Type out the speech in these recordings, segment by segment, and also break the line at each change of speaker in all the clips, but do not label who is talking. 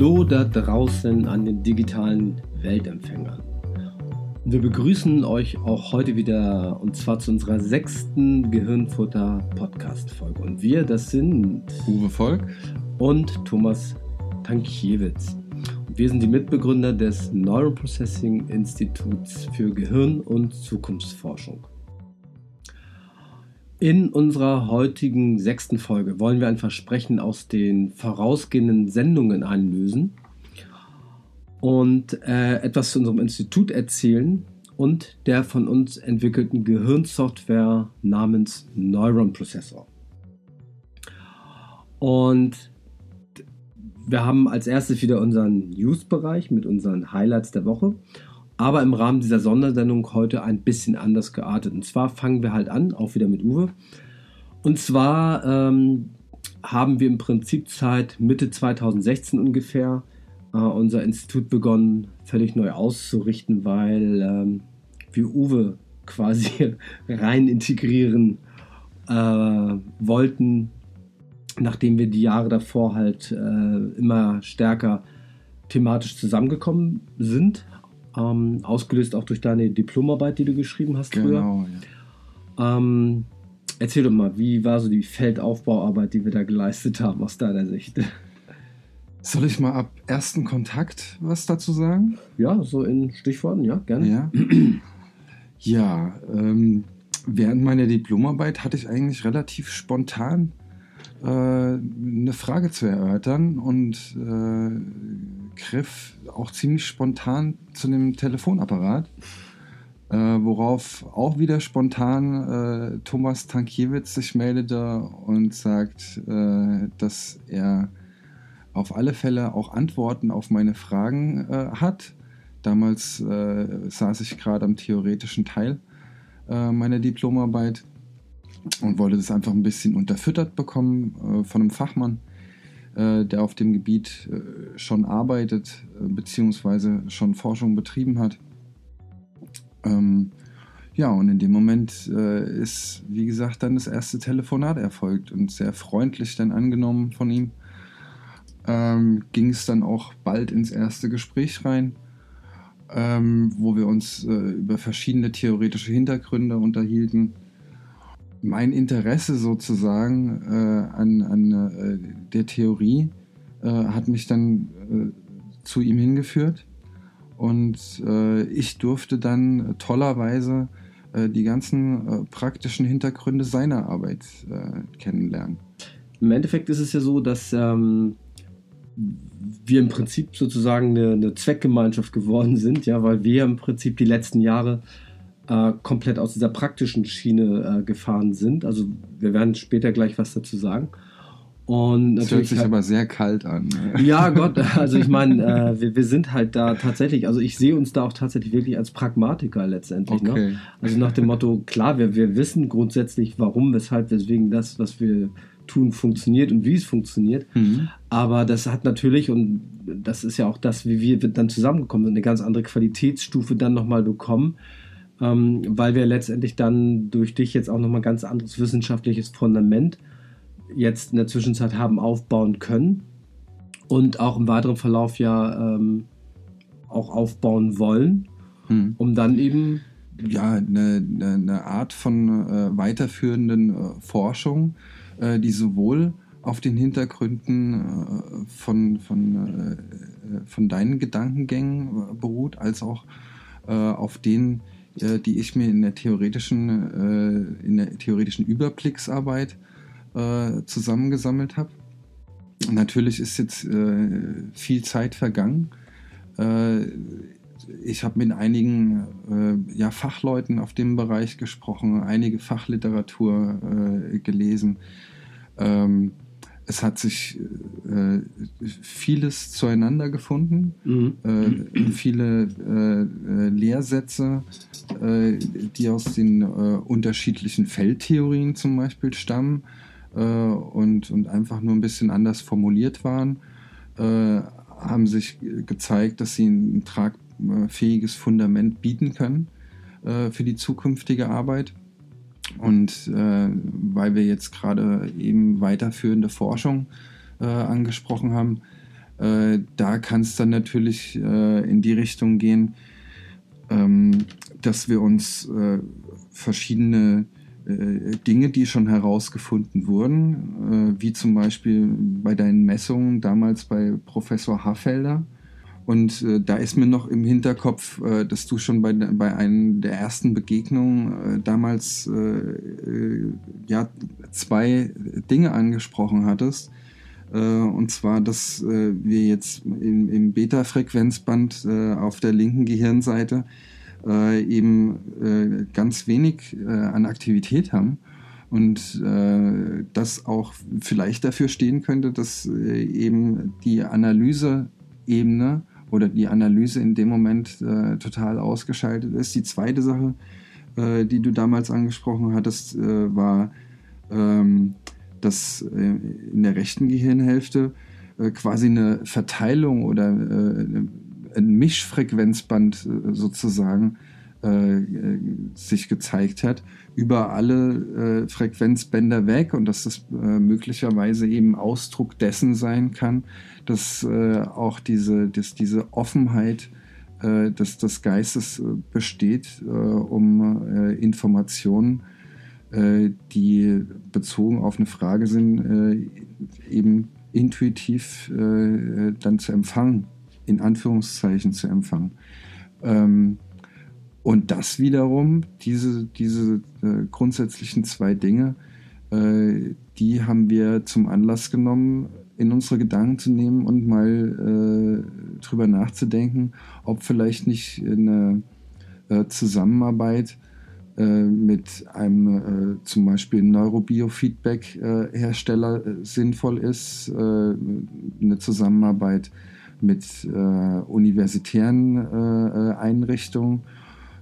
Hallo da draußen an den digitalen Weltempfängern. Wir begrüßen euch auch heute wieder und zwar zu unserer sechsten Gehirnfutter Podcast Folge. Und wir, das sind
Uwe Volk
und Thomas Tankiewicz. Wir sind die Mitbegründer des Neuroprocessing Instituts für Gehirn- und Zukunftsforschung. In unserer heutigen sechsten Folge wollen wir ein Versprechen aus den vorausgehenden Sendungen einlösen und äh, etwas zu unserem Institut erzählen und der von uns entwickelten Gehirnsoftware namens Neuron Processor. Und wir haben als erstes wieder unseren News-Bereich mit unseren Highlights der Woche aber im Rahmen dieser Sondersendung heute ein bisschen anders geartet. Und zwar fangen wir halt an, auch wieder mit Uwe. Und zwar ähm, haben wir im Prinzip seit Mitte 2016 ungefähr äh, unser Institut begonnen, völlig neu auszurichten, weil ähm, wir Uwe quasi rein integrieren äh, wollten, nachdem wir die Jahre davor halt äh, immer stärker thematisch zusammengekommen sind, ähm, ausgelöst auch durch deine Diplomarbeit, die du geschrieben hast
genau,
früher. Ja. Ähm, erzähl doch mal, wie war so die Feldaufbauarbeit, die wir da geleistet haben aus deiner Sicht?
Soll ich mal ab ersten Kontakt was dazu sagen?
Ja, so in Stichworten, ja, gerne.
Ja, ja ähm, während meiner Diplomarbeit hatte ich eigentlich relativ spontan äh, eine Frage zu erörtern und äh, griff auch ziemlich spontan zu dem Telefonapparat, äh, worauf auch wieder spontan äh, Thomas Tankiewicz sich meldete und sagt, äh, dass er auf alle Fälle auch Antworten auf meine Fragen hat. Damals saß ich gerade am theoretischen Teil meiner Diplomarbeit und wollte das einfach ein bisschen unterfüttert bekommen von einem Fachmann äh, der auf dem Gebiet äh, schon arbeitet, äh, beziehungsweise schon Forschung betrieben hat. Ähm, ja, und in dem Moment äh, ist, wie gesagt, dann das erste Telefonat erfolgt und sehr freundlich dann angenommen von ihm. Ähm, ging es dann auch bald ins erste Gespräch rein, ähm, wo wir uns äh, über verschiedene theoretische Hintergründe unterhielten mein Interesse sozusagen äh, an, an äh, der Theorie äh, hat mich dann äh, zu ihm hingeführt und äh, ich durfte dann tollerweise äh, die ganzen praktischen Hintergründe seiner Arbeit kennenlernen.
Im Endeffekt ist es ja so, dass ähm, wir im Prinzip sozusagen eine, eine, Zweckgemeinschaft geworden sind, ja, weil wir im Prinzip die letzten Jahre äh, komplett aus dieser praktischen Schiene äh, gefahren sind. Also wir werden später gleich was dazu sagen.
Und das hört sich halt, aber sehr kalt an.
Ne? Ja, Gott, also ich meine, äh, wir, wir sind halt da tatsächlich, also ich sehe uns da auch tatsächlich wirklich als Pragmatiker letztendlich. Ne? Okay. Ne? Also nach dem Motto, klar, wir, wir wissen grundsätzlich, warum, weshalb, weswegen das, was wir tun, funktioniert und wie es funktioniert. Mhm. Aber das hat natürlich, und das ist ja auch das, wie wir dann zusammengekommen sind, eine ganz andere Qualitätsstufe dann nochmal bekommen ähm, weil wir letztendlich dann durch dich jetzt auch nochmal ganz anderes wissenschaftliches Fundament jetzt in der Zwischenzeit haben aufbauen können und auch im weiteren Verlauf ja ähm, auch aufbauen wollen, hm. um dann eben
ja eine, eine Art von äh, weiterführenden äh, Forschung, äh, die sowohl auf den Hintergründen äh, von, von, äh, von deinen Gedankengängen äh, beruht, als auch auf den äh, die ich mir in der theoretischen, äh, in der theoretischen Überblicksarbeit äh, zusammengesammelt habe. Natürlich ist jetzt viel Zeit vergangen. ich habe mit einigen ja, Fachleuten auf dem Bereich gesprochen, einige Fachliteratur gelesen. Ähm, es hat sich äh, vieles zueinander gefunden, mhm. äh, viele äh, Lehrsätze, äh, die aus den äh, unterschiedlichen Feldtheorien zum Beispiel stammen äh, und, und einfach nur ein bisschen anders formuliert waren, haben sich gezeigt, dass sie ein tragfähiges Fundament bieten können für die zukünftige Arbeit. Und äh, weil wir jetzt gerade eben weiterführende Forschung äh, angesprochen haben, Äh, da kann es dann natürlich äh, in die Richtung gehen, ähm, dass wir uns äh, verschiedene äh, Dinge, die schon herausgefunden wurden, wie zum Beispiel bei deinen Messungen damals bei Professor Hafelder, und äh, da ist mir noch im Hinterkopf, äh, dass du schon bei, bei einer der ersten Begegnungen äh, damals äh, äh, ja, zwei Dinge angesprochen hattest. Äh, und zwar, dass wir jetzt im, im Beta-Frequenzband auf der linken Gehirnseite eben ganz wenig an Aktivität haben und äh, das auch vielleicht dafür stehen könnte, dass äh, eben die Analyseebene oder die Analyse in dem Moment äh, total ausgeschaltet ist. Die zweite Sache, äh, die du damals angesprochen hattest, äh, war, ähm, dass äh, in der rechten Gehirnhälfte äh, quasi eine Verteilung oder äh, ein Mischfrequenzband sozusagen sich gezeigt hat über alle Frequenzbänder weg und dass das möglicherweise eben Ausdruck dessen sein kann, dass äh, auch diese, dass diese Offenheit äh, des, des Geistes äh, besteht, äh, um äh, Informationen, äh, die bezogen auf eine Frage sind, eben intuitiv dann zu empfangen, in Anführungszeichen zu empfangen. Ähm, und das wiederum, diese, diese grundsätzlichen zwei Dinge, die haben wir zum Anlass genommen, in unsere Gedanken zu nehmen und mal äh, drüber nachzudenken, ob vielleicht nicht eine äh, Zusammenarbeit äh, mit einem äh, zum Beispiel Neurobiofeedback-Hersteller äh, sinnvoll ist, äh, eine Zusammenarbeit mit universitären Einrichtungen,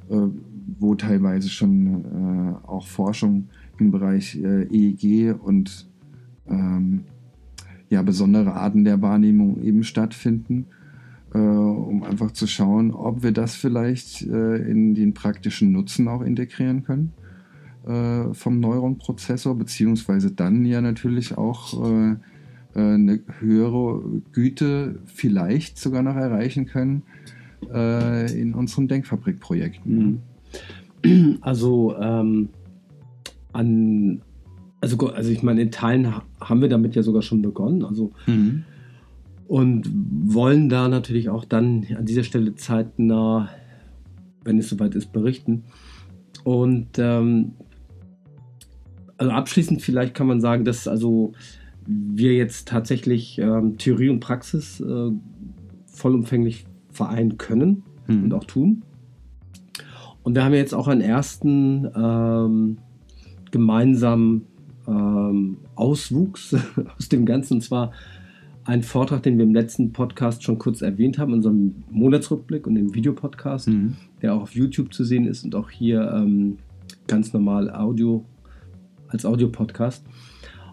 wo teilweise schon auch Forschung im Bereich EEG und ähm, ja, besondere Arten der Wahrnehmung eben stattfinden, äh, um einfach zu schauen, ob wir das vielleicht äh, in den praktischen Nutzen auch integrieren können äh, vom Neuronprozessor, beziehungsweise dann ja natürlich auch äh, äh, eine höhere Güte vielleicht sogar noch erreichen können äh, in unseren Denkfabrikprojekten.
Mhm. Also ähm, an also, also ich meine, in Teilen haben wir damit ja sogar schon begonnen. Also mhm. und wollen da natürlich auch dann an dieser Stelle zeitnah, wenn es soweit ist, berichten. Und ähm, also abschließend vielleicht kann man sagen, dass also wir jetzt tatsächlich ähm, Theorie und Praxis äh, vollumfänglich vereinen können mhm. und auch tun. Und wir haben jetzt auch einen ersten ähm, gemeinsamen ähm, Auswuchs aus dem Ganzen. Und zwar ein Vortrag, den wir im letzten Podcast schon kurz erwähnt haben, in unserem Monatsrückblick und im Videopodcast, mhm. der auch auf YouTube zu sehen ist und auch hier ähm, ganz normal Audio als Audiopodcast.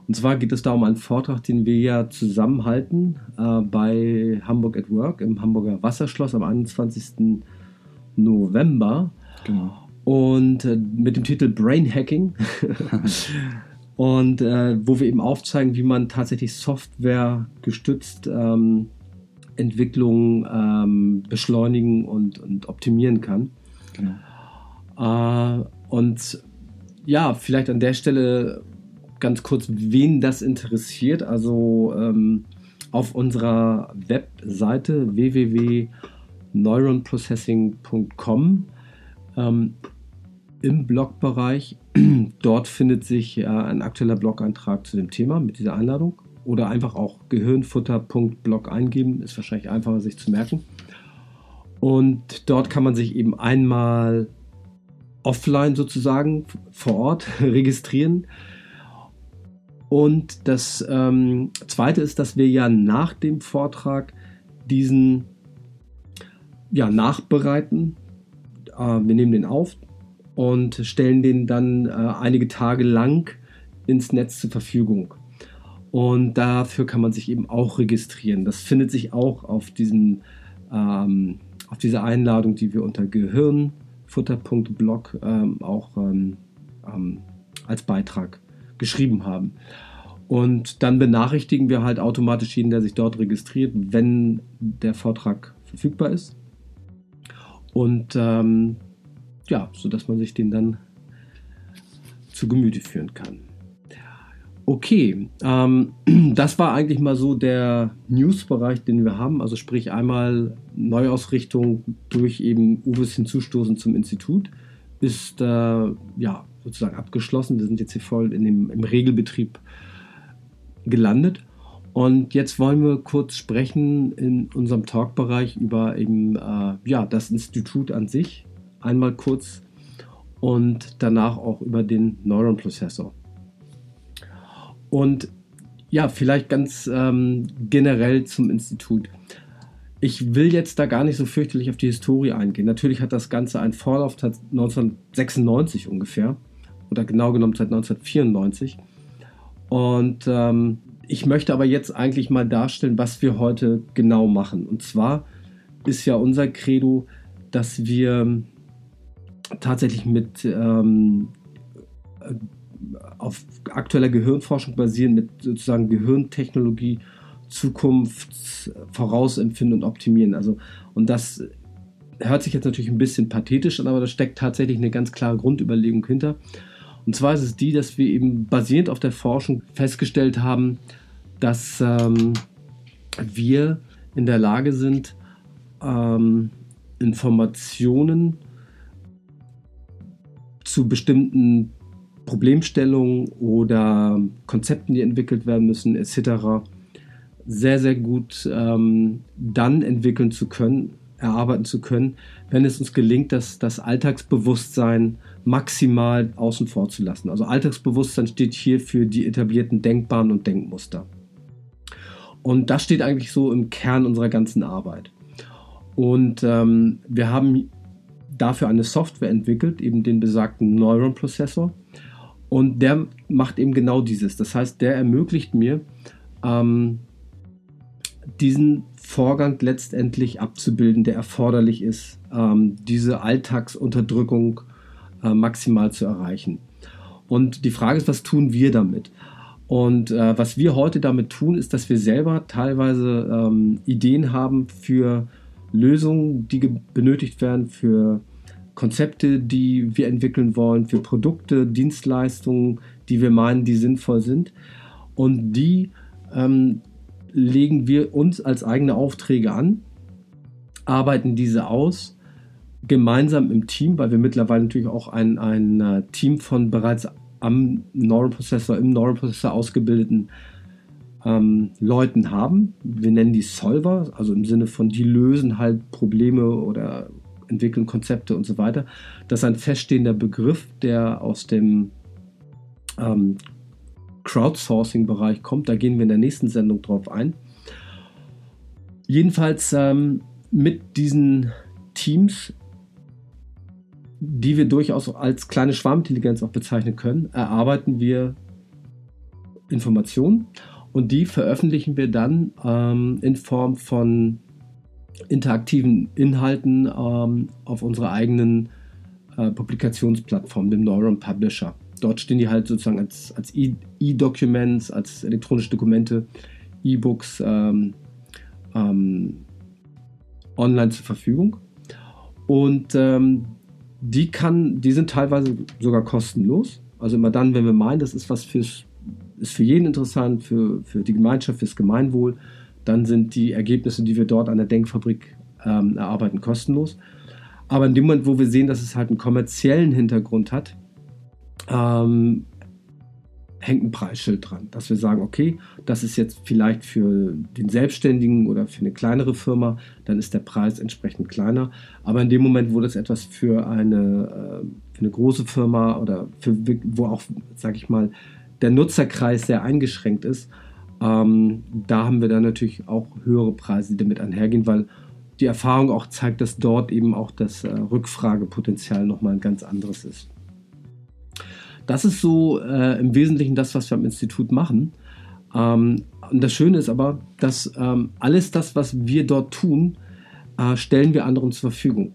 Und zwar geht es da um einen Vortrag, den wir ja zusammenhalten äh, bei Hamburg at Work im Hamburger Wasserschloss am 21. November. Genau. Und äh, mit dem Titel Brain Hacking. und äh, wo wir eben aufzeigen, wie man tatsächlich Software gestützt ähm, Entwicklungen ähm, beschleunigen und, und optimieren kann. Genau. Äh, und ja, vielleicht an der Stelle ganz kurz, wen das interessiert. Also ähm, auf unserer Webseite www.neuronprocessing.com ähm, im Blogbereich Dort findet sich äh, ein aktueller Blog-Eintrag zu dem Thema mit dieser Einladung. Oder einfach auch gehirnfutter.blog eingeben, ist wahrscheinlich einfacher sich zu merken. Und dort kann man sich eben einmal offline sozusagen vor Ort registrieren. Und das ähm, Zweite ist, dass wir ja nach dem Vortrag diesen ja, nachbereiten. Äh, wir nehmen den auf, und stellen den dann äh, einige Tage lang ins Netz zur Verfügung. Und dafür kann man sich eben auch registrieren. Das findet sich auch auf, diesem, ähm, auf dieser Einladung, die wir unter gehirnfutter.blog ähm, auch ähm, ähm, als Beitrag geschrieben haben. Und dann benachrichtigen wir halt automatisch jeden, der sich dort registriert, wenn der Vortrag verfügbar ist. Und ähm, ja, sodass man sich den dann zu Gemüte führen kann. Okay, ähm, das war eigentlich mal so der News-Bereich, den wir haben. Also sprich einmal Neuausrichtung durch eben Uwes Hinzustoßen zum Institut ist äh, ja sozusagen abgeschlossen. Wir sind jetzt hier voll in dem, im Regelbetrieb gelandet. Und jetzt wollen wir kurz sprechen in unserem Talkbereich über eben äh, ja, das Institut an sich. Einmal kurz und danach auch über den Neuron-Prozessor. Und ja, vielleicht ganz ähm, generell zum Institut. Ich will jetzt da gar nicht so fürchterlich auf die Historie eingehen. Natürlich hat das Ganze einen Vorlauf seit 1996 ungefähr oder genau genommen seit 1994. Und ähm, ich möchte aber jetzt eigentlich mal darstellen, was wir heute genau machen. Und zwar ist ja unser Credo, dass wir tatsächlich mit ähm, auf aktueller Gehirnforschung basieren, mit sozusagen Gehirntechnologie Zukunft vorausempfinden und optimieren. Also, und das hört sich jetzt natürlich ein bisschen pathetisch an, aber da steckt tatsächlich eine ganz klare Grundüberlegung hinter. Und zwar ist es die, dass wir eben basierend auf der Forschung festgestellt haben, dass ähm, wir in der Lage sind, ähm, Informationen zu bestimmten Problemstellungen oder Konzepten, die entwickelt werden müssen, etc., sehr, sehr gut ähm, dann entwickeln zu können, erarbeiten zu können, wenn es uns gelingt, das, das Alltagsbewusstsein maximal außen vor zu lassen. Also Alltagsbewusstsein steht hier für die etablierten Denkbahnen und Denkmuster. Und das steht eigentlich so im Kern unserer ganzen Arbeit. Und ähm, wir haben dafür eine Software entwickelt, eben den besagten Neuron-Prozessor. Und der macht eben genau dieses. Das heißt, der ermöglicht mir, ähm, diesen Vorgang letztendlich abzubilden, der erforderlich ist, ähm, diese Alltagsunterdrückung äh, maximal zu erreichen. Und die Frage ist, was tun wir damit? Und äh, was wir heute damit tun, ist, dass wir selber teilweise ähm, Ideen haben für Lösungen, die benötigt werden, für Konzepte, die wir entwickeln wollen, für Produkte, Dienstleistungen, die wir meinen, die sinnvoll sind. Und die ähm, legen wir uns als eigene Aufträge an, arbeiten diese aus, gemeinsam im Team, weil wir mittlerweile natürlich auch ein, ein äh, Team von bereits am Neural Processor, im Neural Processor ausgebildeten ähm, Leuten haben. Wir nennen die Solver, also im Sinne von, die lösen halt Probleme oder entwickeln Konzepte und so weiter. Das ist ein feststehender Begriff, der aus dem ähm, Crowdsourcing-Bereich kommt. Da gehen wir in der nächsten Sendung drauf ein. Jedenfalls ähm, mit diesen Teams die wir durchaus als kleine Schwarmintelligenz auch bezeichnen können, erarbeiten wir Informationen und die veröffentlichen wir dann ähm, in Form von interaktiven Inhalten ähm, auf unserer eigenen äh, Publikationsplattform, dem Neuron Publisher. Dort stehen die halt sozusagen als, als E-Documents, als elektronische Dokumente, E-Books ähm, ähm, online zur Verfügung. Und ähm, die kann, die sind teilweise sogar kostenlos. Also immer dann, wenn wir meinen, das ist was fürs, ist für jeden interessant, für, für die Gemeinschaft, fürs Gemeinwohl, dann sind die Ergebnisse, die wir dort an der Denkfabrik ähm, erarbeiten, kostenlos. Aber in dem Moment, wo wir sehen, dass es halt einen kommerziellen Hintergrund hat, ähm, hängt ein Preisschild dran, dass wir sagen, okay, das ist jetzt vielleicht für den Selbstständigen oder für eine kleinere Firma, dann ist der Preis entsprechend kleiner. Aber in dem Moment, wo das etwas für eine, äh, für eine große Firma oder für, wo auch, sage ich mal, der Nutzerkreis sehr eingeschränkt ist, ähm, da haben wir dann natürlich auch höhere Preise, die damit einhergehen, weil die Erfahrung auch zeigt, dass dort eben auch das äh, Rückfragepotenzial nochmal ein ganz anderes ist. Das ist so äh, im Wesentlichen das, was wir am Institut machen. Ähm, und das Schöne ist aber, dass ähm, alles das, was wir dort tun, äh, stellen wir anderen zur Verfügung.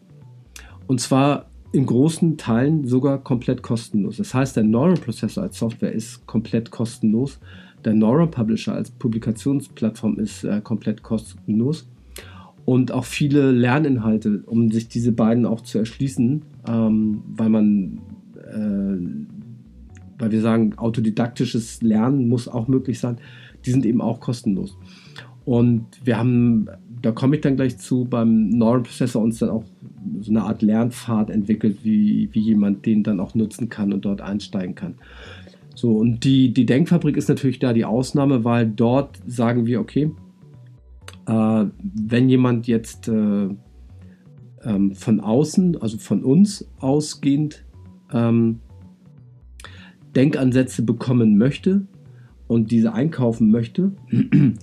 Und zwar in großen Teilen sogar komplett kostenlos. Das heißt, der Neural Processor als Software ist komplett kostenlos. Der Neural Publisher als Publikationsplattform ist äh, komplett kostenlos. Und auch viele Lerninhalte, um sich diese beiden auch zu erschließen, ähm, weil man, äh, weil wir sagen, autodidaktisches Lernen muss auch möglich sein, die sind eben auch kostenlos. Und wir haben, da komme ich dann gleich zu, beim Neural Processor uns dann auch so eine Art Lernpfad entwickelt, wie, wie jemand den dann auch nutzen kann und dort einsteigen kann. So, und die, die Denkfabrik ist natürlich da die Ausnahme, weil dort sagen wir, okay, äh, wenn jemand jetzt äh, ähm, von außen, also von uns ausgehend, ähm, Denkansätze bekommen möchte und diese einkaufen möchte,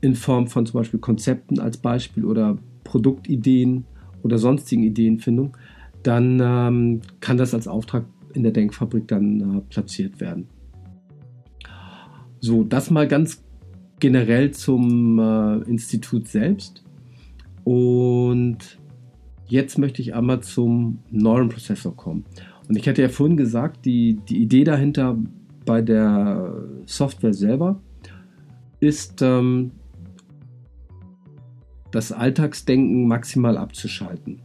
in Form von zum Beispiel Konzepten als Beispiel oder Produktideen oder sonstigen Ideenfindung, dann ähm, kann das als Auftrag in der Denkfabrik dann äh, platziert werden. So, das mal ganz generell zum äh, Institut selbst. Und jetzt möchte ich einmal zum Neuron Processor kommen. Und ich hatte ja vorhin gesagt, die, die Idee dahinter bei der Software selber ist, ähm, das Alltagsdenken maximal abzuschalten.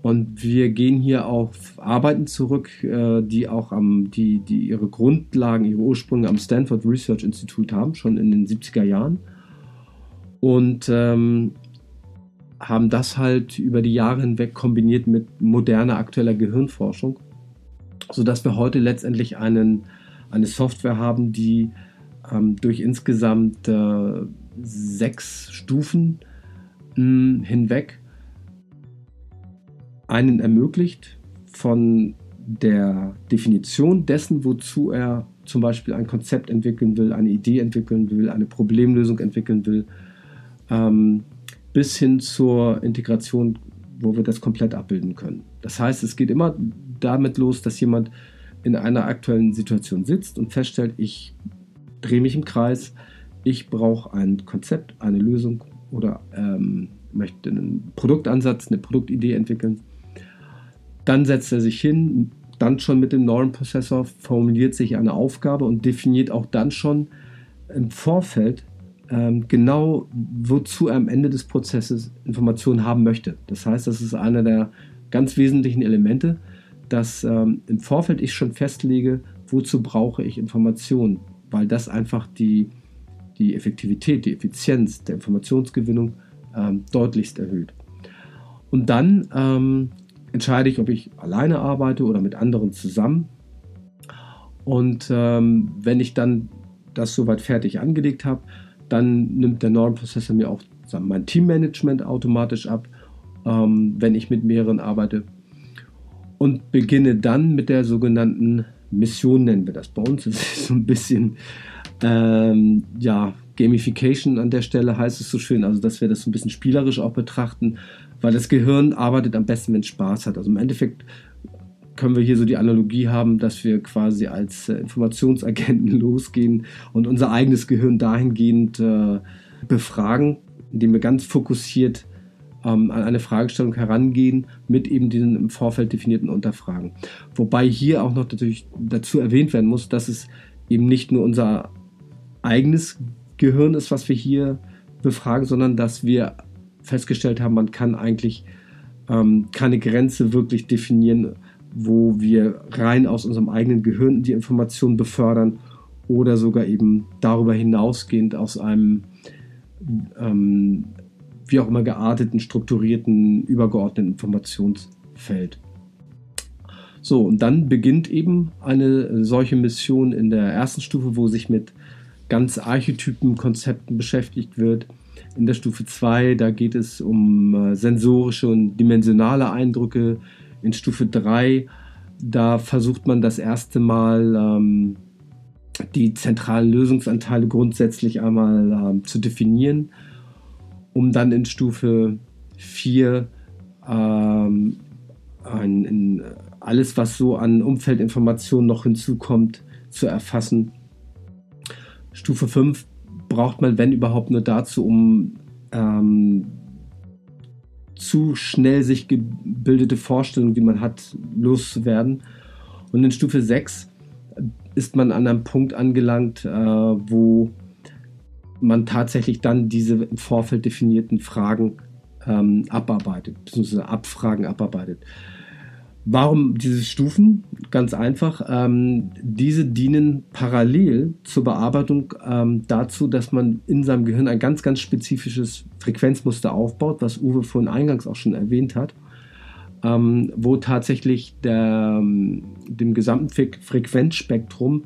Und wir gehen hier auf Arbeiten zurück, äh, die auch am, die, die ihre Grundlagen, ihre Ursprünge am Stanford Research Institute haben, schon in den 70er Jahren. Und ähm, haben das halt über die Jahre hinweg kombiniert mit moderner aktueller Gehirnforschung, sodass wir heute letztendlich einen, eine Software haben, die ähm, durch insgesamt äh, sechs Stufen mh, hinweg einen ermöglicht, von der Definition dessen, wozu er zum Beispiel ein Konzept entwickeln will, eine Idee entwickeln will, eine Problemlösung entwickeln will, ähm, bis hin zur Integration, wo wir das komplett abbilden können. Das heißt, es geht immer damit los, dass jemand in einer aktuellen Situation sitzt und feststellt, ich drehe mich im Kreis, ich brauche ein Konzept, eine Lösung oder ähm, möchte einen Produktansatz, eine Produktidee entwickeln dann setzt er sich hin, dann schon mit dem Neuron Processor, formuliert sich eine Aufgabe und definiert auch dann schon im Vorfeld ähm, genau, wozu er am Ende des Prozesses Informationen haben möchte. Das heißt, das ist einer der ganz wesentlichen Elemente, dass ähm, im Vorfeld ich schon festlege, wozu brauche ich Informationen, weil das einfach die, die Effektivität, die Effizienz der Informationsgewinnung ähm, deutlichst erhöht. Und dann ähm, entscheide ich, ob ich alleine arbeite oder mit anderen zusammen. Und ähm, wenn ich dann das soweit fertig angelegt habe, dann nimmt der Normprozessor mir auch mein Teammanagement automatisch ab, ähm, wenn ich mit mehreren arbeite. Und beginne dann mit der sogenannten Mission, nennen wir das bei uns. Das ist so ein bisschen, ähm, ja, Gamification an der Stelle heißt es so schön, also dass wir das so ein bisschen spielerisch auch betrachten weil das Gehirn arbeitet am besten, wenn es Spaß hat. Also im Endeffekt können wir hier so die Analogie haben, dass wir quasi als äh, Informationsagenten losgehen und unser eigenes Gehirn dahingehend äh, befragen, indem wir ganz fokussiert ähm, an eine Fragestellung herangehen mit eben diesen im Vorfeld definierten Unterfragen. Wobei hier auch noch natürlich dazu erwähnt werden muss, dass es eben nicht nur unser eigenes Gehirn ist, was wir hier befragen, sondern dass wir festgestellt haben, man kann eigentlich ähm, keine Grenze wirklich definieren, wo wir rein aus unserem eigenen Gehirn die Information befördern oder sogar eben darüber hinausgehend aus einem ähm, wie auch immer gearteten, strukturierten, übergeordneten Informationsfeld. So, und dann beginnt eben eine solche Mission in der ersten Stufe, wo sich mit ganz Archetypen, Konzepten beschäftigt wird in der Stufe 2, da geht es um äh, sensorische und dimensionale Eindrücke. In Stufe 3, da versucht man das erste Mal ähm, die zentralen Lösungsanteile grundsätzlich einmal ähm, zu definieren, um dann in Stufe 4 ähm, ein, in alles, was so an Umfeldinformationen noch hinzukommt, zu erfassen. Stufe 5 braucht man, wenn überhaupt, nur dazu, um ähm, zu schnell sich gebildete Vorstellungen, die man hat, loszuwerden. Und in Stufe 6 ist man an einem Punkt angelangt, äh, wo man tatsächlich dann diese im Vorfeld definierten Fragen ähm, abarbeitet, beziehungsweise Abfragen abarbeitet. Warum diese Stufen? Ganz einfach. Ähm, diese dienen parallel zur Bearbeitung ähm, dazu, dass man in seinem Gehirn ein ganz, ganz spezifisches Frequenzmuster aufbaut, was Uwe vorhin eingangs auch schon erwähnt hat, ähm, wo tatsächlich der, ähm, dem gesamten Frequenzspektrum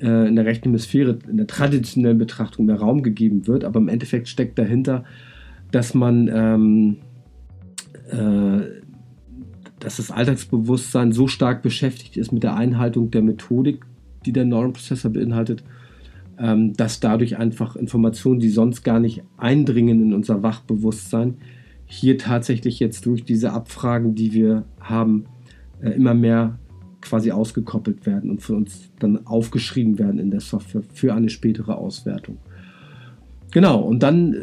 in der rechten Hemisphäre in der traditionellen Betrachtung mehr Raum gegeben wird, aber im Endeffekt steckt dahinter, dass man ähm, äh, dass das Alltagsbewusstsein so stark beschäftigt ist mit der Einhaltung der Methodik, die der Neuronprozessor beinhaltet, ähm, dass dadurch einfach Informationen, die sonst gar nicht eindringen in unser Wachbewusstsein, hier tatsächlich jetzt durch diese Abfragen, die wir haben, äh, immer mehr quasi ausgekoppelt werden und für uns dann aufgeschrieben werden in der Software für eine spätere Auswertung. Genau, und dann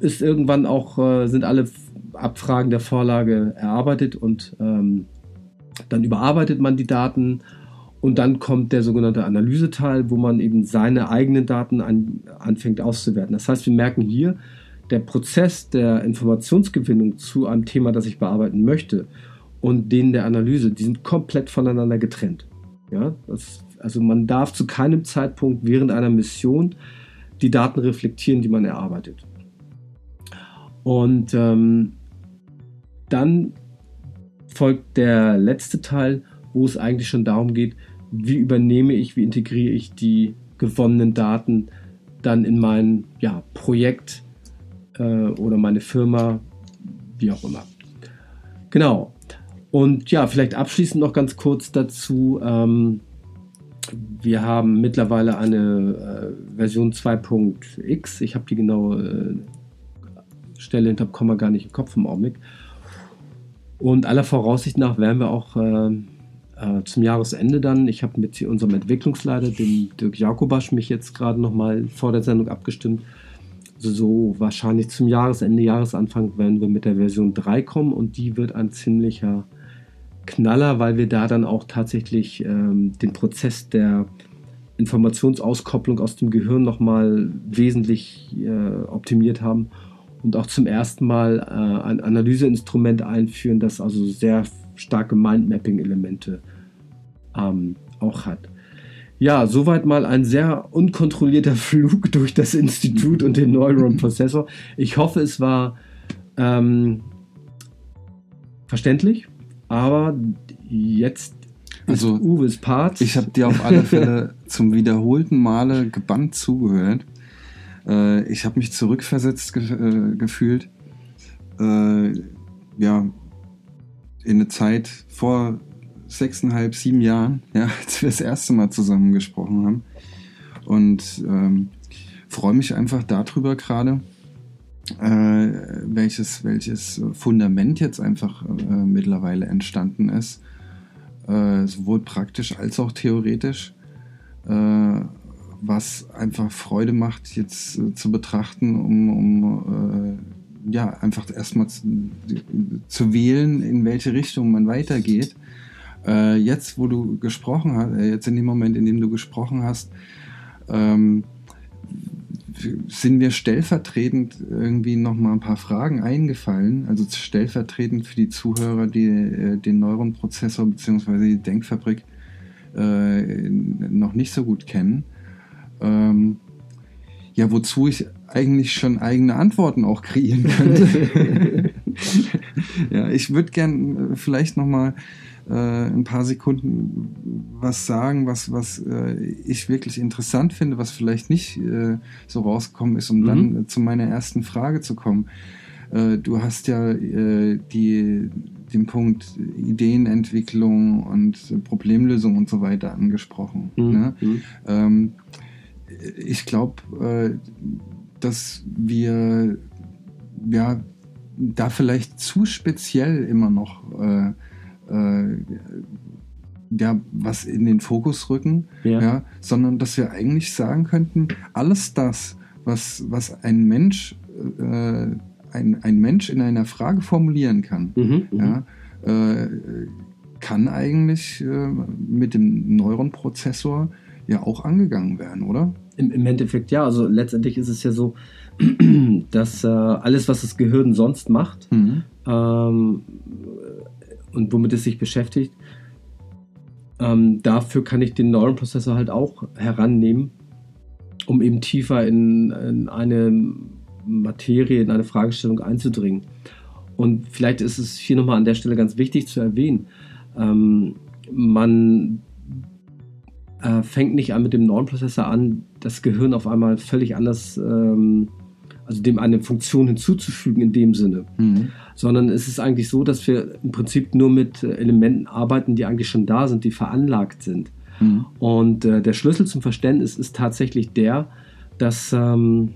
ist irgendwann auch, äh, sind alle Abfragen der Vorlage erarbeitet und ähm, dann überarbeitet man die Daten und dann kommt der sogenannte Analyseteil, wo man eben seine eigenen Daten an, anfängt auszuwerten. Das heißt, wir merken hier, der Prozess der Informationsgewinnung zu einem Thema, das ich bearbeiten möchte, und den der Analyse, die sind komplett voneinander getrennt. Ja, das, also man darf zu keinem Zeitpunkt während einer Mission die Daten reflektieren, die man erarbeitet. Und ähm, dann folgt der letzte Teil, wo es eigentlich schon darum geht, wie übernehme ich, wie integriere ich die gewonnenen Daten dann in mein ja, Projekt äh, oder meine Firma, wie auch immer. Genau. Und ja, vielleicht abschließend noch ganz kurz dazu. Ähm, wir haben mittlerweile eine äh, Version 2.x. Ich habe die genaue äh, Stelle hinter Komma gar nicht im Kopf im Augenblick. Und aller Voraussicht nach werden wir auch äh, äh, zum Jahresende dann, ich habe mit unserem Entwicklungsleiter, dem Dirk Jakobasch, mich jetzt gerade nochmal vor der Sendung abgestimmt. Also so wahrscheinlich zum Jahresende, Jahresanfang werden wir mit der Version 3 kommen und die wird ein ziemlicher Knaller, weil wir da dann auch tatsächlich ähm, den Prozess der Informationsauskopplung aus dem Gehirn nochmal wesentlich äh, optimiert haben und auch zum ersten Mal äh, ein Analyseinstrument einführen, das also sehr starke Mindmapping-Elemente ähm, auch hat. Ja, soweit mal ein sehr unkontrollierter Flug durch das Institut und den Neuron Prozessor. Ich hoffe, es war ähm, verständlich, aber jetzt
also, Uwes Part. Ich habe dir auf alle Fälle zum wiederholten Male gebannt zugehört. Äh, ich habe mich zurückversetzt ge äh, gefühlt. Äh, ja, in eine Zeit vor sechseinhalb, sieben Jahren, ja, als wir das erste Mal zusammen gesprochen haben. Und ähm, freue mich einfach darüber gerade, äh, welches, welches Fundament jetzt einfach äh, mittlerweile entstanden ist, äh, sowohl praktisch als auch theoretisch. Äh, was einfach Freude macht, jetzt äh, zu betrachten, um, um äh, ja, einfach erstmal zu, zu, wählen, in welche Richtung man weitergeht. Jetzt, wo du gesprochen hast, jetzt in dem Moment, in dem du gesprochen hast, ähm, sind mir stellvertretend irgendwie nochmal ein paar Fragen eingefallen, also stellvertretend für die Zuhörer, die äh, den Neuronprozessor bzw. die Denkfabrik äh, noch nicht so gut kennen ähm, ja, wozu ich eigentlich schon eigene Antworten auch kreieren könnte. ja, ich würde gern äh, vielleicht noch mal äh, ein paar Sekunden was sagen, was, was äh, ich wirklich interessant finde, was vielleicht nicht äh, so rausgekommen ist, um mhm. dann zu meiner ersten Frage zu kommen. Äh, du hast ja äh, die, den Punkt Ideenentwicklung und Problemlösung und so weiter angesprochen. Mhm. Ne? Mhm. Ähm, ich glaube, dass wir ja da vielleicht zu speziell immer noch äh, ja, was in den Fokus rücken, ja. ja. sondern dass wir eigentlich sagen könnten, alles das, was, was ein Mensch äh, ein, ein Mensch in einer Frage formulieren kann,
Mhm, mhm.
ja, äh, kann eigentlich äh, mit dem Neuronprozessor ja auch angegangen werden, oder?
Im, Im Endeffekt ja, also letztendlich ist es ja so, dass äh, alles, was das Gehirn sonst macht
Mhm.
ähm, und womit es sich beschäftigt, ähm, dafür kann ich den Neuronprozessor halt auch herannehmen, um eben tiefer in, in eine Materie, in eine Fragestellung einzudringen. Und vielleicht ist es hier nochmal an der Stelle ganz wichtig zu erwähnen, ähm, man äh, fängt nicht an mit dem Neuronprozessor an, das Gehirn auf einmal völlig anders, ähm, also dem eine Funktion hinzuzufügen in dem Sinne,
Mhm.
sondern es ist eigentlich so, dass wir im Prinzip nur mit äh, Elementen arbeiten, die eigentlich schon da sind, die veranlagt sind.
Mhm.
Und äh, der Schlüssel zum Verständnis ist tatsächlich der, dass ähm,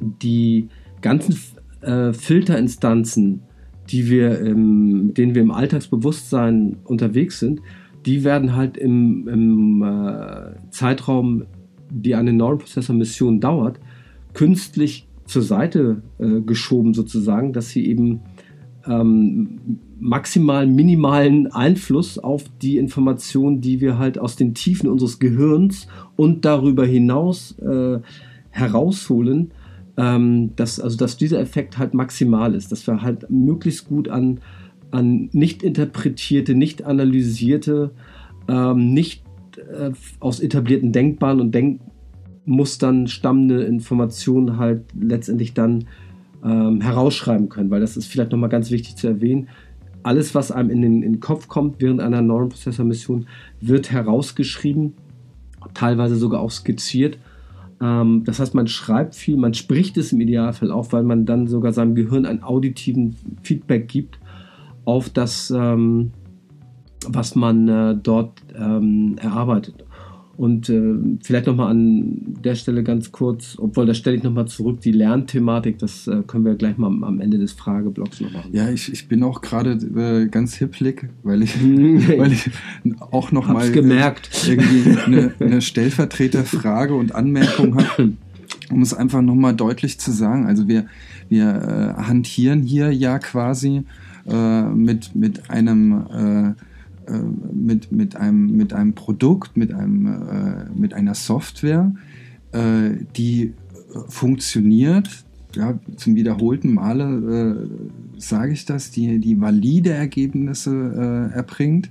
die ganzen äh, Filterinstanzen, die wir im, mit denen wir im Alltagsbewusstsein unterwegs sind, die werden halt im, im äh, Zeitraum, die eine Neuroprozessor-Mission dauert, künstlich zur Seite äh, geschoben sozusagen, dass sie eben ähm, maximal minimalen Einfluss auf die Informationen, die wir halt aus den Tiefen unseres Gehirns und darüber hinaus äh, herausholen, ähm, dass, also dass dieser Effekt halt maximal ist, dass wir halt möglichst gut an, an nicht interpretierte, nicht analysierte, ähm, nicht äh, aus etablierten Denkbahnen und Denkmustern stammende Informationen halt letztendlich dann ähm, herausschreiben können, weil das ist vielleicht nochmal ganz wichtig zu erwähnen. Alles, was einem in den, in den Kopf kommt während einer Neuronprozessor-Mission, wird herausgeschrieben, teilweise sogar auch skizziert. Ähm, das heißt, man schreibt viel, man spricht es im Idealfall auch, weil man dann sogar seinem Gehirn einen auditiven Feedback gibt auf das, ähm, was man äh, dort ähm, erarbeitet. Und äh, vielleicht nochmal an der Stelle ganz kurz, obwohl da stelle ich nochmal zurück, die Lernthematik, das äh, können wir gleich mal am, am Ende des Frageblocks noch machen.
Ja, ich, ich bin auch gerade äh, ganz hipplig, weil ich, weil ich auch noch
Hab's
mal
gemerkt.
Äh, irgendwie eine, eine Stellvertreterfrage und Anmerkung habe, um es einfach noch mal deutlich zu sagen. Also wir, wir äh, hantieren hier ja quasi äh, mit, mit einem äh, mit, mit, einem, mit einem Produkt, mit, einem, äh, mit einer Software, äh, die funktioniert, ja, zum wiederholten Male äh, sage ich das, die, die valide Ergebnisse äh, erbringt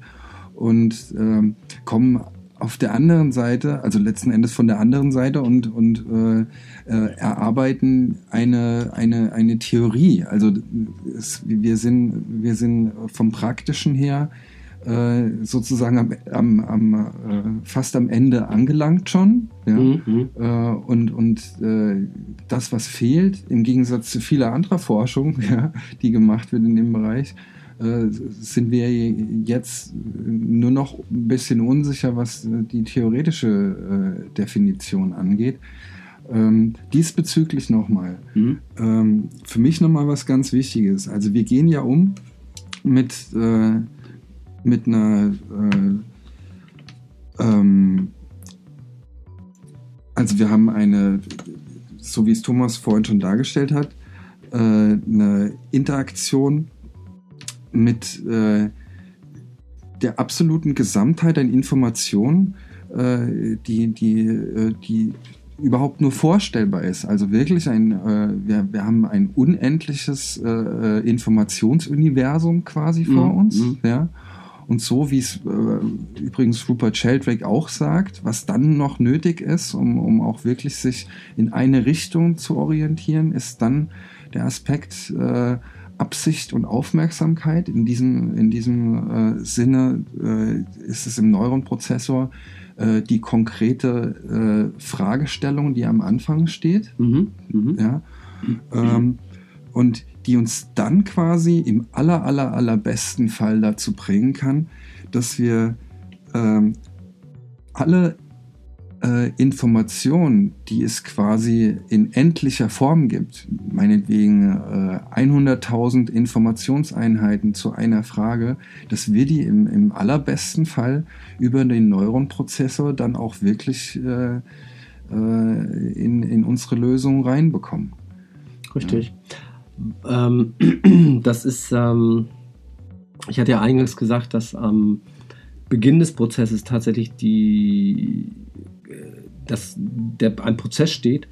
und ähm, kommen auf der anderen Seite, also letzten Endes von der anderen Seite und, und äh, äh, erarbeiten eine, eine, eine Theorie. Also es, wir, sind, wir sind vom Praktischen her äh, sozusagen am, am, am äh, fast am Ende angelangt schon. Ja?
Mhm.
Äh, und und äh, das, was fehlt, im Gegensatz zu vieler anderer Forschung, ja, die gemacht wird in dem Bereich, äh, sind wir jetzt nur noch ein bisschen unsicher, was die theoretische äh, Definition angeht. Ähm, diesbezüglich nochmal,
Mhm.
ähm, für mich nochmal was ganz Wichtiges. Also wir gehen ja um mit, äh, mit einer äh, ähm, also wir haben eine, so wie es Thomas vorhin schon dargestellt hat, äh, eine Interaktion mit äh, der absoluten Gesamtheit an Informationen, äh, die, die, die überhaupt nur vorstellbar ist. Also wirklich ein, äh, wir, wir haben ein unendliches äh, Informationsuniversum quasi vor
Mhm,
uns.
mhm.
Ja? Und so wie es äh, übrigens Rupert Sheldrake auch sagt, was dann noch nötig ist, um, um auch wirklich sich in eine Richtung zu orientieren, ist dann der Aspekt äh, Absicht und Aufmerksamkeit. In diesem, in diesem äh, Sinne äh, ist es im Neuronprozessor äh, die konkrete äh, Fragestellung, die am Anfang steht.
Mhm. Mhm.
Ja? Ähm, und die uns dann quasi im aller, aller, allerbesten Fall dazu bringen kann, dass wir ähm, alle äh, Informationen, die es quasi in endlicher Form gibt, meinetwegen äh, 100.000 Informationseinheiten zu einer Frage, dass wir die im, im allerbesten Fall über den Neuronprozessor dann auch wirklich äh, äh, in, in unsere Lösung reinbekommen.
Richtig. Ähm, das ist, ähm, ich hatte ja eingangs gesagt, dass am Beginn des Prozesses tatsächlich die, äh, dass der, ein Prozess steht,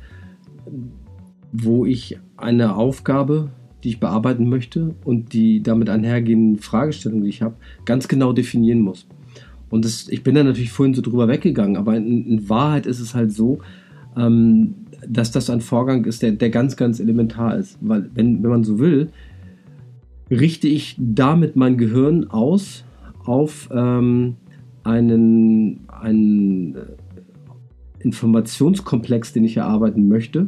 wo ich eine Aufgabe, die ich bearbeiten möchte und die damit einhergehenden Fragestellungen, die ich habe, ganz genau definieren muss. Und das, ich bin da natürlich vorhin so drüber weggegangen, aber in, in Wahrheit ist es halt so, ähm, dass das ein Vorgang ist, der, der ganz, ganz elementar ist. Weil, wenn, wenn man so will, richte ich damit mein Gehirn aus auf ähm, einen, einen äh, Informationskomplex, den ich erarbeiten möchte.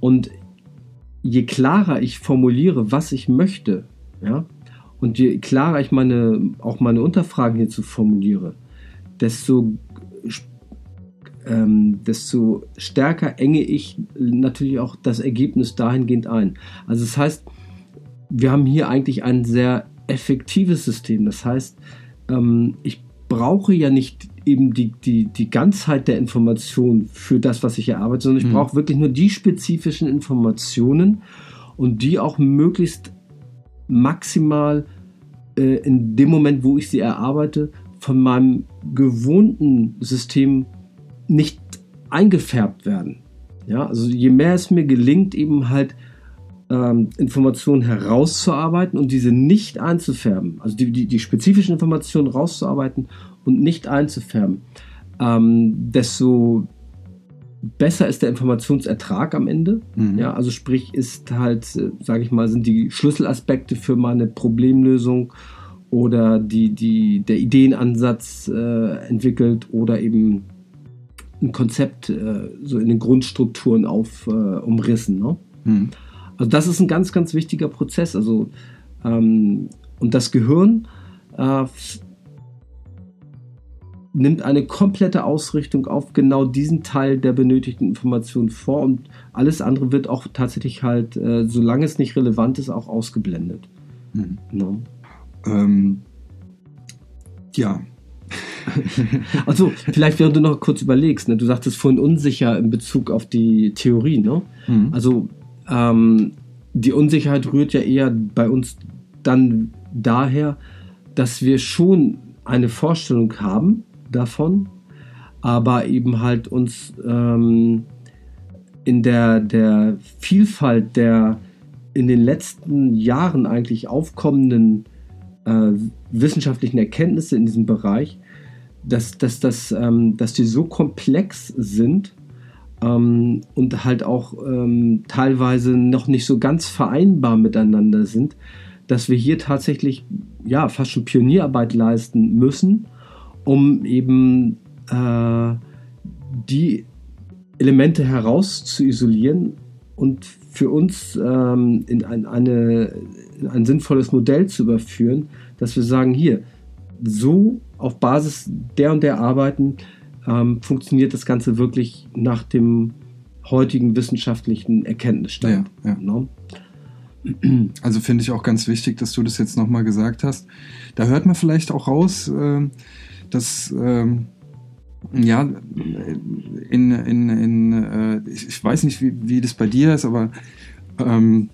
Und je klarer ich formuliere, was ich möchte, ja, und je klarer ich meine, auch meine Unterfragen hierzu formuliere, desto ähm, desto stärker enge ich natürlich auch das Ergebnis dahingehend ein. Also das heißt, wir haben hier eigentlich ein sehr effektives System. Das heißt, ähm, ich brauche ja nicht eben die, die, die Ganzheit der Information für das, was ich erarbeite, sondern ich mhm. brauche wirklich nur die spezifischen Informationen und die auch möglichst maximal äh, in dem Moment, wo ich sie erarbeite, von meinem gewohnten System nicht eingefärbt werden. Ja, also je mehr es mir gelingt, eben halt ähm, Informationen herauszuarbeiten und diese nicht einzufärben, also die, die, die spezifischen Informationen rauszuarbeiten und nicht einzufärben, ähm, desto besser ist der Informationsertrag am Ende. Mhm. Ja, also sprich ist halt, äh, sage ich mal, sind die Schlüsselaspekte für meine Problemlösung oder die, die, der Ideenansatz äh, entwickelt oder eben ein Konzept äh, so in den Grundstrukturen auf äh, umrissen. Ne? Hm. Also das ist ein ganz, ganz wichtiger Prozess. Also ähm, und das Gehirn äh, nimmt eine komplette Ausrichtung auf genau diesen Teil der benötigten Information vor und alles andere wird auch tatsächlich halt, äh, solange es nicht relevant ist, auch ausgeblendet. Hm. No? Ne? Ähm,
ja,
also, vielleicht während du noch kurz überlegst, ne? du sagtest vorhin unsicher in Bezug auf die Theorie, ne? Mhm. Also, ähm, die Unsicherheit rührt ja eher bei uns dann daher, dass wir schon eine Vorstellung haben davon, aber eben halt uns ähm, in der, der Vielfalt der in den letzten Jahren eigentlich aufkommenden äh, wissenschaftlichen Erkenntnisse in diesem Bereich dass, dass, dass, ähm, dass die so komplex sind ähm, und halt auch ähm, teilweise noch nicht so ganz vereinbar miteinander sind, dass wir hier tatsächlich ja fast schon Pionierarbeit leisten müssen, um eben äh, die Elemente heraus zu isolieren und für uns ähm, in ein, eine, in ein sinnvolles Modell zu überführen, dass wir sagen, hier, so auf Basis der und der Arbeiten ähm, funktioniert das Ganze wirklich nach dem heutigen wissenschaftlichen Erkenntnisstand. Ja, ja.
Ne? Also finde ich auch ganz wichtig, dass du das jetzt nochmal gesagt hast. Da hört man vielleicht auch raus, äh, dass ähm, ja, in, in, in äh, ich, ich, weiß nicht, wie, wie das bei dir ist, aber ähm,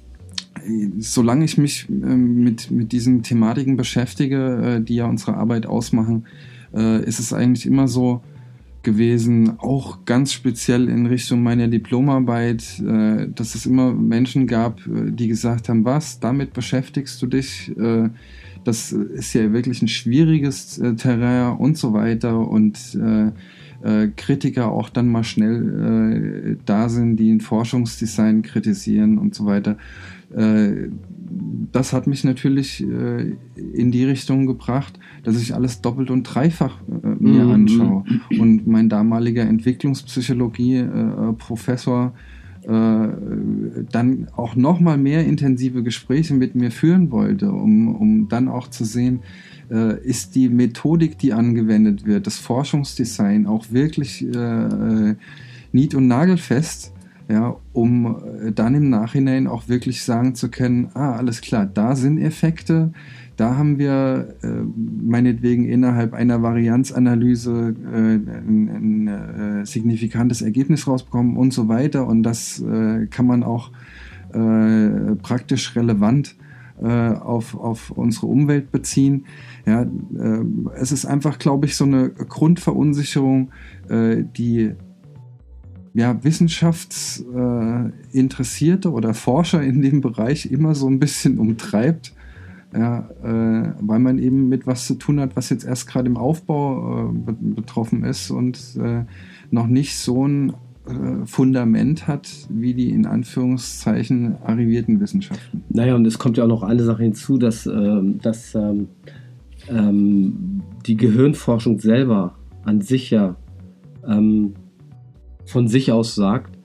solange ich mich ähm, mit, mit diesen Thematiken beschäftige, äh, die ja unsere Arbeit ausmachen, äh, ist es eigentlich immer so gewesen, auch ganz speziell in Richtung meiner Diplomarbeit, äh, dass es immer Menschen gab, die gesagt haben, was, damit beschäftigst du dich? Das ist ja wirklich ein schwieriges Terrain und so weiter und Kritiker auch dann mal schnell da sind, die ein Forschungsdesign kritisieren und so weiter. Äh, das hat mich natürlich äh, in die Richtung gebracht, dass ich alles doppelt und dreifach äh, mir mhm. anschaue. Und mein damaliger Entwicklungspsychologie-Professor dann auch noch mal mehr intensive Gespräche mit mir führen wollte, um, um dann auch zu sehen, ist die Methodik, die angewendet wird, das Forschungsdesign auch wirklich nied- und nagelfest ja, um äh, dann im Nachhinein auch wirklich sagen zu können, ah, alles klar, da sind Effekte, da haben wir äh, meinetwegen innerhalb einer Varianzanalyse äh, ein, ein äh, signifikantes Ergebnis rausbekommen und so weiter. Und das äh, kann man auch äh, praktisch relevant äh, auf, auf unsere Umwelt beziehen. Ja, äh, es ist einfach, glaube ich, so eine Grundverunsicherung, äh, die ja, Wissenschaftsinteressierte oder Forscher in dem Bereich immer so ein bisschen umtreibt. Ja, äh, weil man eben mit was zu tun hat, was jetzt erst gerade im Aufbau äh, betroffen ist und äh, noch nicht so ein Fundament hat wie die in Anführungszeichen arrivierten Wissenschaften.
Naja, und es kommt ja auch noch eine Sache hinzu, dass, ähm, dass ähm, ähm, die Gehirnforschung selber an sich ja ähm, von sich aus sagt,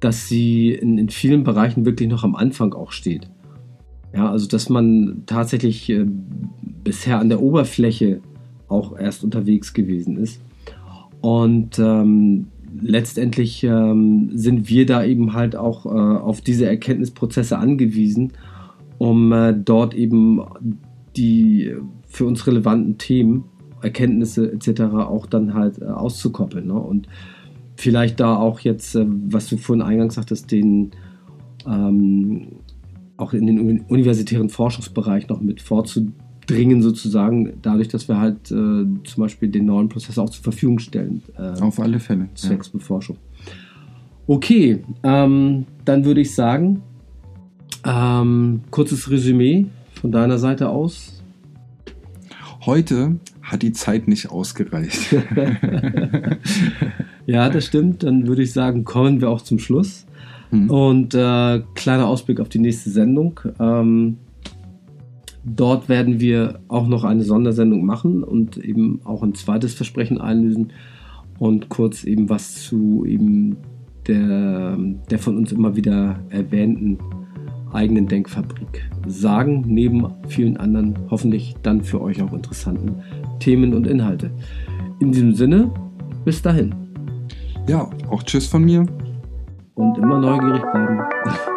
dass sie in, in vielen Bereichen wirklich noch am Anfang auch steht. Ja, also dass man tatsächlich äh, bisher an der Oberfläche auch erst unterwegs gewesen ist. Und ähm, letztendlich ähm, sind wir da eben halt auch äh, auf diese Erkenntnisprozesse angewiesen, um äh, dort eben die für uns relevanten Themen, Erkenntnisse etc. auch dann halt äh, auszukoppeln. Ne? Und vielleicht da auch jetzt, äh, was du vorhin eingangs sagtest, den ähm, auch in den universitären Forschungsbereich noch mit vorzudringen, sozusagen, dadurch, dass wir halt äh, zum Beispiel den neuen Prozess auch zur Verfügung stellen.
Äh, Auf alle Fälle.
Zwecks Beforschung. Okay, ähm, dann würde ich sagen, ähm, kurzes Resümee von deiner Seite aus.
Heute hat die Zeit nicht ausgereicht.
ja, das stimmt. Dann würde ich sagen, kommen wir auch zum Schluss. Mhm. Und äh, kleiner Ausblick auf die nächste Sendung. Ähm, dort werden wir auch noch eine Sondersendung machen und eben auch ein zweites Versprechen einlösen und kurz eben was zu eben der, der von uns immer wieder erwähnten eigenen Denkfabrik sagen, neben vielen anderen hoffentlich dann für euch auch interessanten Themen und Inhalte. In diesem Sinne, bis dahin.
Ja, auch Tschüss von mir
und immer neugierig bleiben.